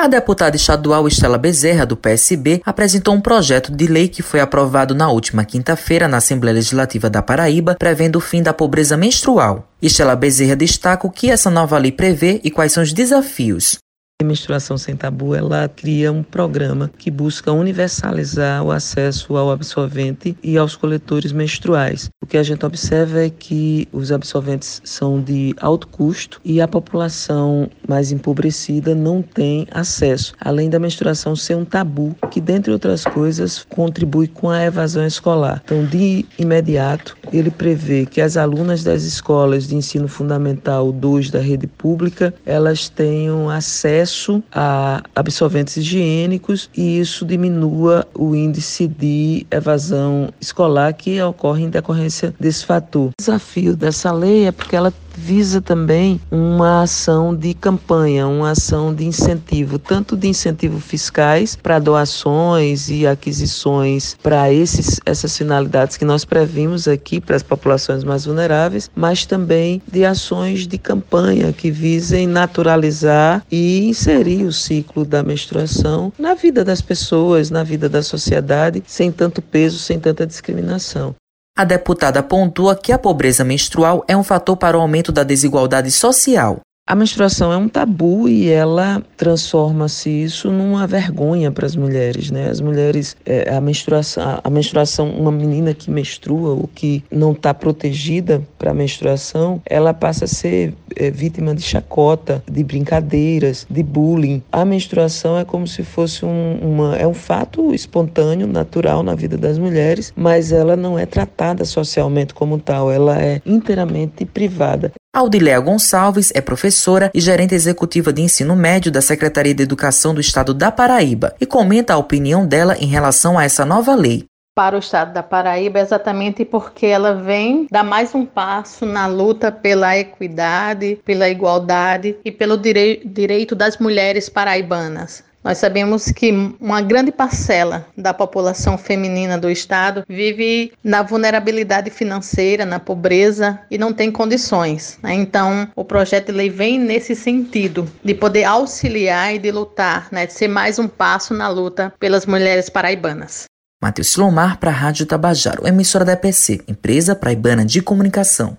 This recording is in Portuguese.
A deputada estadual Estela Bezerra, do PSB, apresentou um projeto de lei que foi aprovado na última quinta-feira na Assembleia Legislativa da Paraíba, prevendo o fim da pobreza menstrual. Estela Bezerra destaca o que essa nova lei prevê e quais são os desafios. A menstruação sem tabu, ela cria um programa que busca universalizar o acesso ao absorvente e aos coletores menstruais. O que a gente observa é que os absorventes são de alto custo e a população mais empobrecida não tem acesso, além da menstruação ser um tabu que, dentre outras coisas, contribui com a evasão escolar. Então, de imediato, ele prevê que as alunas das escolas de ensino fundamental 2 da rede pública, elas tenham acesso acesso a absorventes higiênicos e isso diminua o índice de evasão escolar que ocorre em decorrência desse fator. O desafio dessa lei é porque ela visa também uma ação de campanha, uma ação de incentivo, tanto de incentivo fiscais para doações e aquisições para esses essas finalidades que nós previmos aqui para as populações mais vulneráveis, mas também de ações de campanha que visem naturalizar e inserir o ciclo da menstruação na vida das pessoas, na vida da sociedade, sem tanto peso, sem tanta discriminação. A deputada pontua que a pobreza menstrual é um fator para o aumento da desigualdade social. A menstruação é um tabu e ela transforma-se isso numa vergonha para as mulheres, né? As mulheres, é, a menstruação, a menstruação, uma menina que menstrua ou que não está protegida para a menstruação, ela passa a ser é, vítima de chacota, de brincadeiras, de bullying. A menstruação é como se fosse um, uma, é um fato espontâneo, natural na vida das mulheres, mas ela não é tratada socialmente como tal. Ela é inteiramente privada. Audilea Gonçalves é professora e gerente executiva de ensino médio da Secretaria de Educação do Estado da Paraíba e comenta a opinião dela em relação a essa nova lei. Para o estado da Paraíba, exatamente porque ela vem dar mais um passo na luta pela equidade, pela igualdade e pelo direi direito das mulheres paraibanas. Nós sabemos que uma grande parcela da população feminina do estado vive na vulnerabilidade financeira, na pobreza e não tem condições. Né? Então, o projeto de lei vem nesse sentido de poder auxiliar e de lutar, né? de ser mais um passo na luta pelas mulheres paraibanas. Matheus Silomar para a Rádio Tabajaro, emissora da EPC, empresa praibana de comunicação.